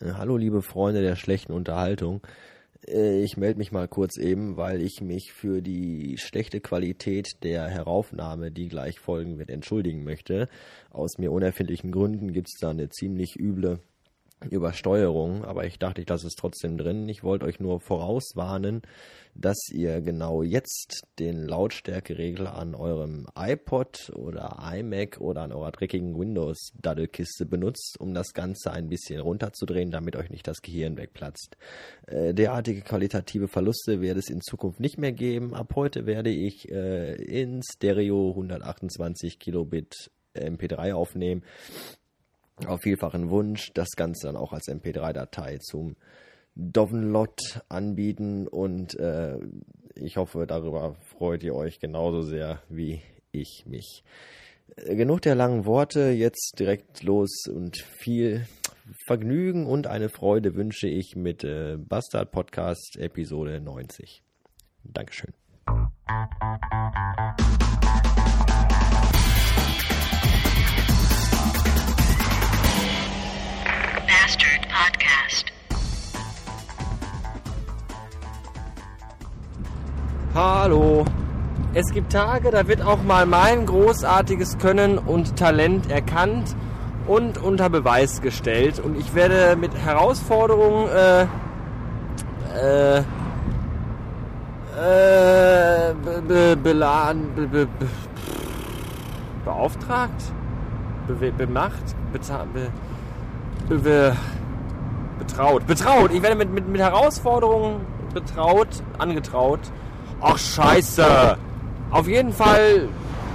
Äh, hallo liebe Freunde der schlechten Unterhaltung. Äh, ich melde mich mal kurz eben, weil ich mich für die schlechte Qualität der Heraufnahme, die gleich folgen wird, entschuldigen möchte. Aus mir unerfindlichen Gründen gibt es da eine ziemlich üble Übersteuerung, aber ich dachte, ich lasse es trotzdem drin. Ich wollte euch nur vorauswarnen, dass ihr genau jetzt den Lautstärkeregler an eurem iPod oder iMac oder an eurer dreckigen Windows-Daddelkiste benutzt, um das Ganze ein bisschen runterzudrehen, damit euch nicht das Gehirn wegplatzt. Äh, derartige qualitative Verluste wird es in Zukunft nicht mehr geben. Ab heute werde ich äh, in Stereo 128 Kilobit MP3 aufnehmen auf vielfachen Wunsch das Ganze dann auch als MP3-Datei zum Download anbieten und äh, ich hoffe, darüber freut ihr euch genauso sehr wie ich mich. Äh, genug der langen Worte, jetzt direkt los und viel Vergnügen und eine Freude wünsche ich mit äh, Bastard Podcast Episode 90. Dankeschön. Podcast. Hallo. Es gibt Tage, da wird auch mal mein großartiges Können und Talent erkannt und unter Beweis gestellt. Und ich werde mit Herausforderungen äh, äh, äh, be, beladen, be, be, beauftragt, be, bemacht, bezahlt, be, betraut. Betraut. Ich werde mit, mit, mit Herausforderungen betraut, angetraut. Ach scheiße. Auf jeden Fall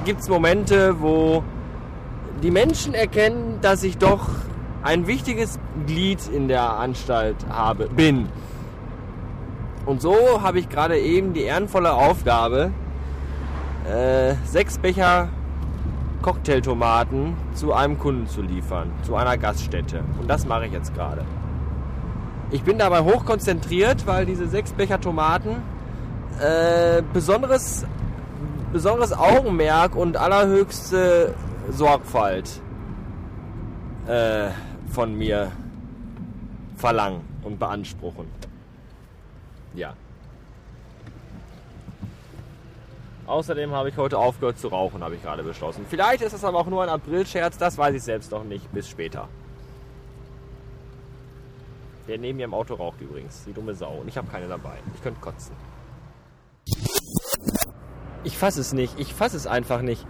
gibt es Momente, wo die Menschen erkennen, dass ich doch ein wichtiges Glied in der Anstalt habe, bin. Und so habe ich gerade eben die ehrenvolle Aufgabe, äh, sechs Becher Cocktailtomaten zu einem Kunden zu liefern, zu einer Gaststätte. Und das mache ich jetzt gerade. Ich bin dabei hoch konzentriert, weil diese sechs Becher Tomaten äh, besonderes, besonderes Augenmerk und allerhöchste Sorgfalt äh, von mir verlangen und beanspruchen. Ja. Außerdem habe ich heute aufgehört zu rauchen, habe ich gerade beschlossen. Vielleicht ist das aber auch nur ein Aprilscherz, das weiß ich selbst noch nicht. Bis später. Der neben mir im Auto raucht übrigens, die dumme Sau. Und ich habe keine dabei. Ich könnte kotzen. Ich fasse es nicht. Ich fasse es einfach nicht.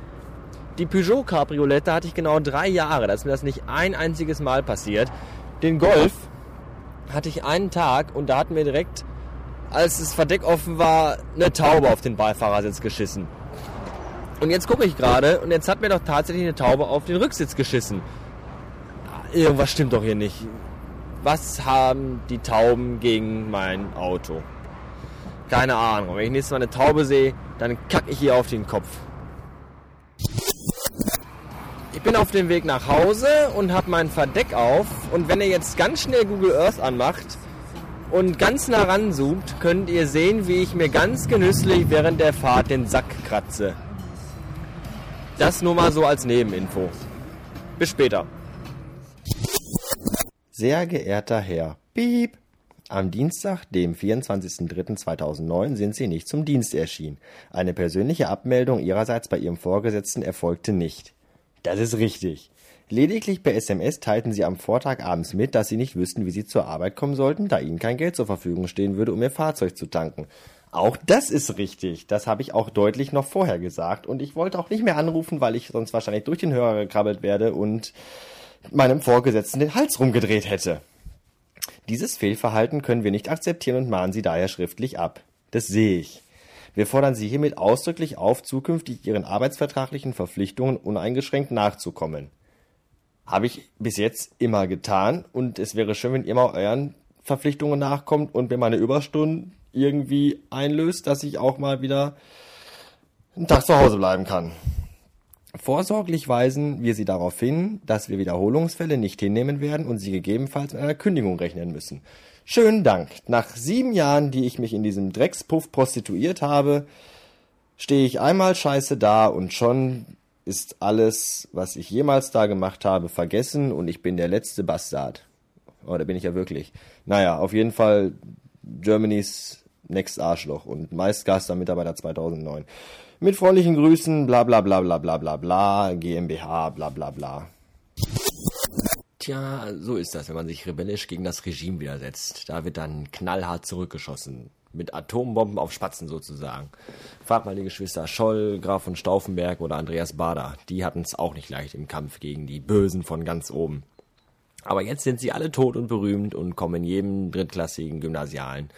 Die Peugeot Cabriolette hatte ich genau drei Jahre. Da ist mir das nicht ein einziges Mal passiert. Den Golf hatte ich einen Tag und da hat mir direkt als das Verdeck offen war, eine Taube auf den Beifahrersitz geschissen. Und jetzt gucke ich gerade und jetzt hat mir doch tatsächlich eine Taube auf den Rücksitz geschissen. Irgendwas stimmt doch hier nicht. Was haben die Tauben gegen mein Auto? Keine Ahnung. Wenn ich nächstes Mal eine Taube sehe, dann kacke ich hier auf den Kopf. Ich bin auf dem Weg nach Hause und habe mein Verdeck auf. Und wenn ihr jetzt ganz schnell Google Earth anmacht, und ganz nah ranzoomt, könnt ihr sehen, wie ich mir ganz genüsslich während der Fahrt den Sack kratze. Das nur mal so als Nebeninfo. Bis später. Sehr geehrter Herr Piep. Am Dienstag, dem 24.03.2009, sind Sie nicht zum Dienst erschienen. Eine persönliche Abmeldung Ihrerseits bei Ihrem Vorgesetzten erfolgte nicht. Das ist richtig. Lediglich per SMS teilten sie am Vortag abends mit, dass sie nicht wüssten, wie sie zur Arbeit kommen sollten, da ihnen kein Geld zur Verfügung stehen würde, um ihr Fahrzeug zu tanken. Auch das ist richtig. Das habe ich auch deutlich noch vorher gesagt. Und ich wollte auch nicht mehr anrufen, weil ich sonst wahrscheinlich durch den Hörer gekrabbelt werde und meinem Vorgesetzten den Hals rumgedreht hätte. Dieses Fehlverhalten können wir nicht akzeptieren und mahnen Sie daher schriftlich ab. Das sehe ich. Wir fordern Sie hiermit ausdrücklich auf, zukünftig Ihren arbeitsvertraglichen Verpflichtungen uneingeschränkt nachzukommen. Habe ich bis jetzt immer getan und es wäre schön, wenn ihr mal euren Verpflichtungen nachkommt und mir meine Überstunden irgendwie einlöst, dass ich auch mal wieder einen Tag zu Hause bleiben kann. Vorsorglich weisen wir Sie darauf hin, dass wir Wiederholungsfälle nicht hinnehmen werden und Sie gegebenenfalls mit einer Kündigung rechnen müssen. Schönen Dank. Nach sieben Jahren, die ich mich in diesem Dreckspuff prostituiert habe, stehe ich einmal scheiße da und schon ist alles, was ich jemals da gemacht habe, vergessen und ich bin der letzte Bastard. Oh, da bin ich ja wirklich. Naja, auf jeden Fall Germany's Next Arschloch und meistgaster Mitarbeiter 2009. Mit freundlichen Grüßen, bla bla bla bla bla bla bla, GmbH, bla bla bla. Tja, so ist das, wenn man sich rebellisch gegen das Regime widersetzt. Da wird dann knallhart zurückgeschossen. Mit Atombomben auf Spatzen sozusagen. Frag mal die Geschwister Scholl, Graf von Stauffenberg oder Andreas Bader. Die hatten es auch nicht leicht im Kampf gegen die Bösen von ganz oben. Aber jetzt sind sie alle tot und berühmt und kommen in jedem drittklassigen Gymnasialen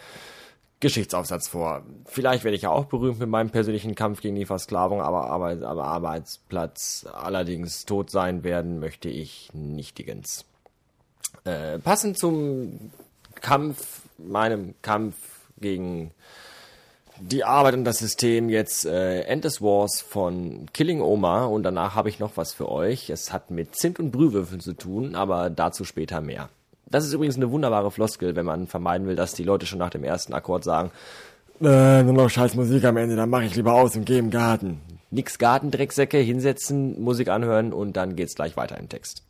Geschichtsaufsatz vor. Vielleicht werde ich ja auch berühmt mit meinem persönlichen Kampf gegen die Versklavung, aber, Arbeit, aber Arbeitsplatz allerdings tot sein werden möchte ich nichtigens. Äh, passend zum Kampf, meinem Kampf gegen die Arbeit und das System jetzt äh, End des Wars von Killing Oma und danach habe ich noch was für euch. Es hat mit Zimt und Brühwürfeln zu tun, aber dazu später mehr. Das ist übrigens eine wunderbare Floskel, wenn man vermeiden will, dass die Leute schon nach dem ersten Akkord sagen, äh, nur noch scheiß Musik am Ende, dann mache ich lieber aus und gehe im Garten. Nix Gartendrecksäcke, hinsetzen, Musik anhören und dann geht's gleich weiter im Text.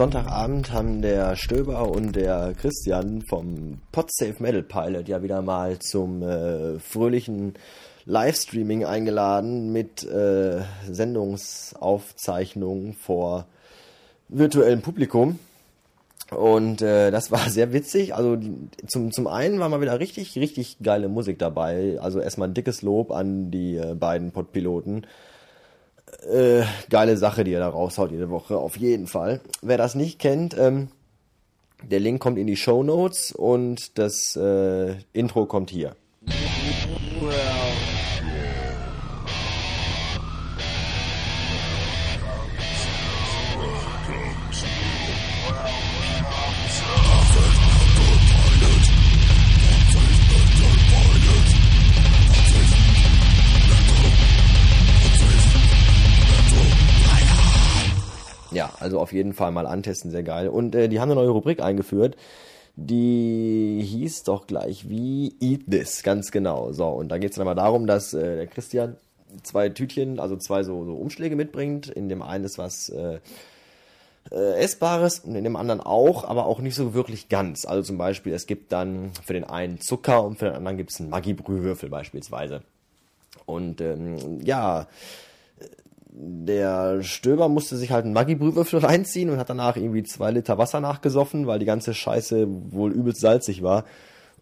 Sonntagabend haben der Stöber und der Christian vom Podsafe Metal Pilot ja wieder mal zum äh, fröhlichen Livestreaming eingeladen mit äh, Sendungsaufzeichnungen vor virtuellem Publikum. Und äh, das war sehr witzig. Also zum, zum einen war mal wieder richtig, richtig geile Musik dabei. Also erstmal ein dickes Lob an die äh, beiden Podpiloten. Äh, geile Sache, die er da raushaut jede Woche, auf jeden Fall. Wer das nicht kennt, ähm, der Link kommt in die Show Notes und das äh, Intro kommt hier. Ja, jeden Fall mal antesten, sehr geil. Und äh, die haben eine neue Rubrik eingeführt, die hieß doch gleich wie Eat This, ganz genau. So, und da geht es dann mal darum, dass äh, der Christian zwei Tütchen, also zwei so, so Umschläge mitbringt. In dem einen ist was äh, äh, Essbares und in dem anderen auch, aber auch nicht so wirklich ganz. Also zum Beispiel, es gibt dann für den einen Zucker und für den anderen gibt es einen Maggi-Brühwürfel beispielsweise. Und ähm, ja, der Stöber musste sich halt einen Maggi-Brühwürfel reinziehen und hat danach irgendwie zwei Liter Wasser nachgesoffen, weil die ganze Scheiße wohl übelst salzig war.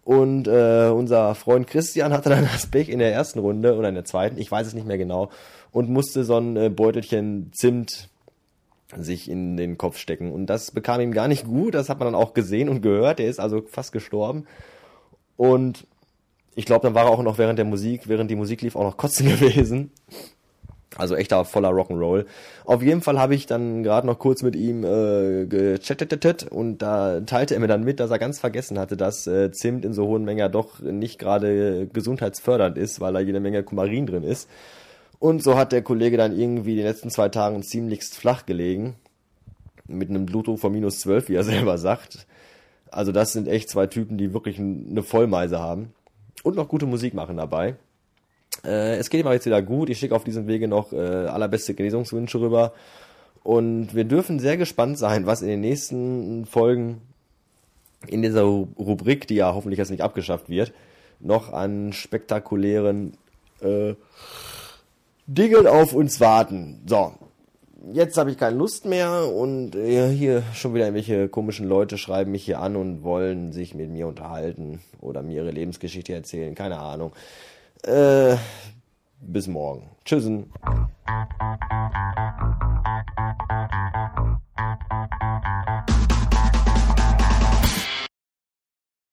Und äh, unser Freund Christian hatte dann das Pech in der ersten Runde oder in der zweiten, ich weiß es nicht mehr genau, und musste so ein äh, Beutelchen Zimt sich in den Kopf stecken. Und das bekam ihm gar nicht gut, das hat man dann auch gesehen und gehört. Er ist also fast gestorben. Und ich glaube, dann war er auch noch während der Musik, während die Musik lief, auch noch kotzen gewesen. Also echter voller Rock'n'Roll. Auf jeden Fall habe ich dann gerade noch kurz mit ihm äh, gechattet und da teilte er mir dann mit, dass er ganz vergessen hatte, dass äh, Zimt in so hohen Mengen ja doch nicht gerade gesundheitsfördernd ist, weil da jede Menge Kumarin drin ist. Und so hat der Kollege dann irgendwie die letzten zwei Tagen ziemlichst flach gelegen. Mit einem Blutdruck von minus 12, wie er selber sagt. Also das sind echt zwei Typen, die wirklich eine Vollmeise haben. Und noch gute Musik machen dabei. Äh, es geht ihm aber jetzt wieder gut. Ich schicke auf diesem Wege noch äh, allerbeste Genesungswünsche rüber. Und wir dürfen sehr gespannt sein, was in den nächsten Folgen in dieser Rubrik, die ja hoffentlich jetzt nicht abgeschafft wird, noch an spektakulären äh, Dingen auf uns warten. So, jetzt habe ich keine Lust mehr und äh, hier schon wieder irgendwelche komischen Leute schreiben mich hier an und wollen sich mit mir unterhalten oder mir ihre Lebensgeschichte erzählen. Keine Ahnung. Äh, bis morgen. Tschüssen.